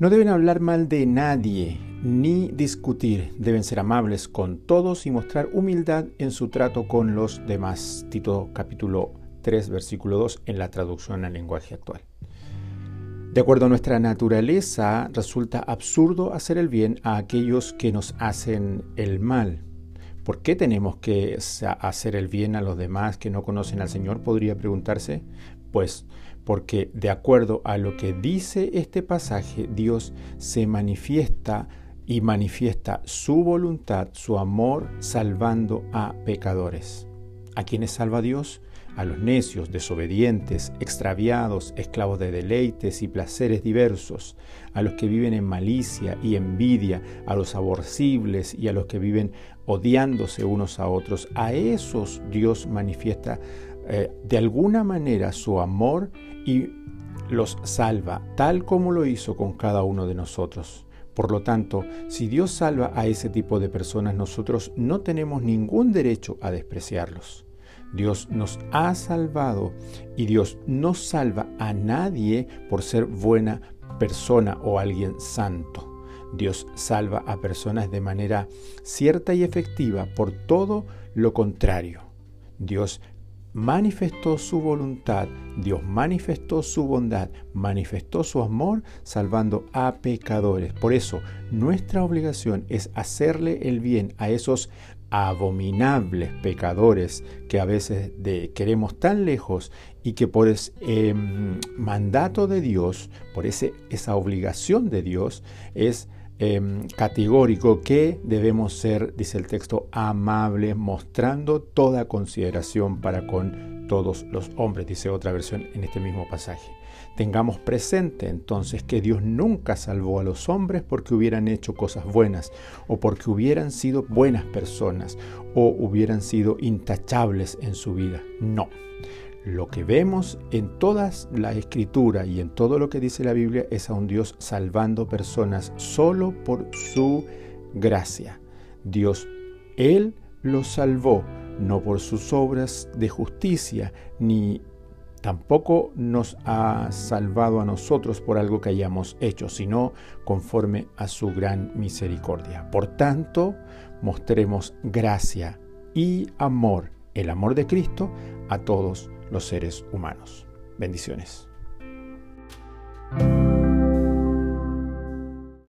No deben hablar mal de nadie ni discutir, deben ser amables con todos y mostrar humildad en su trato con los demás. Tito capítulo 3 versículo 2 en la traducción al lenguaje actual. De acuerdo a nuestra naturaleza, resulta absurdo hacer el bien a aquellos que nos hacen el mal. ¿Por qué tenemos que hacer el bien a los demás que no conocen al Señor? Podría preguntarse. Pues porque de acuerdo a lo que dice este pasaje, Dios se manifiesta y manifiesta su voluntad, su amor, salvando a pecadores. ¿A quiénes salva Dios? A los necios, desobedientes, extraviados, esclavos de deleites y placeres diversos, a los que viven en malicia y envidia, a los aborcibles y a los que viven odiándose unos a otros. A esos Dios manifiesta eh, de alguna manera su amor y los salva, tal como lo hizo con cada uno de nosotros. Por lo tanto, si Dios salva a ese tipo de personas, nosotros no tenemos ningún derecho a despreciarlos. Dios nos ha salvado y Dios no salva a nadie por ser buena persona o alguien santo. Dios salva a personas de manera cierta y efectiva por todo lo contrario. Dios manifestó su voluntad, Dios manifestó su bondad, manifestó su amor salvando a pecadores. Por eso nuestra obligación es hacerle el bien a esos abominables pecadores que a veces queremos tan lejos y que por ese em, mandato de Dios, por ese, esa obligación de Dios, es Em, categórico que debemos ser, dice el texto, amables, mostrando toda consideración para con todos los hombres, dice otra versión en este mismo pasaje. Tengamos presente entonces que Dios nunca salvó a los hombres porque hubieran hecho cosas buenas o porque hubieran sido buenas personas o hubieran sido intachables en su vida. No. Lo que vemos en toda la escritura y en todo lo que dice la Biblia es a un Dios salvando personas solo por su gracia. Dios, Él los salvó, no por sus obras de justicia, ni tampoco nos ha salvado a nosotros por algo que hayamos hecho, sino conforme a su gran misericordia. Por tanto, mostremos gracia y amor, el amor de Cristo, a todos los seres humanos. Bendiciones.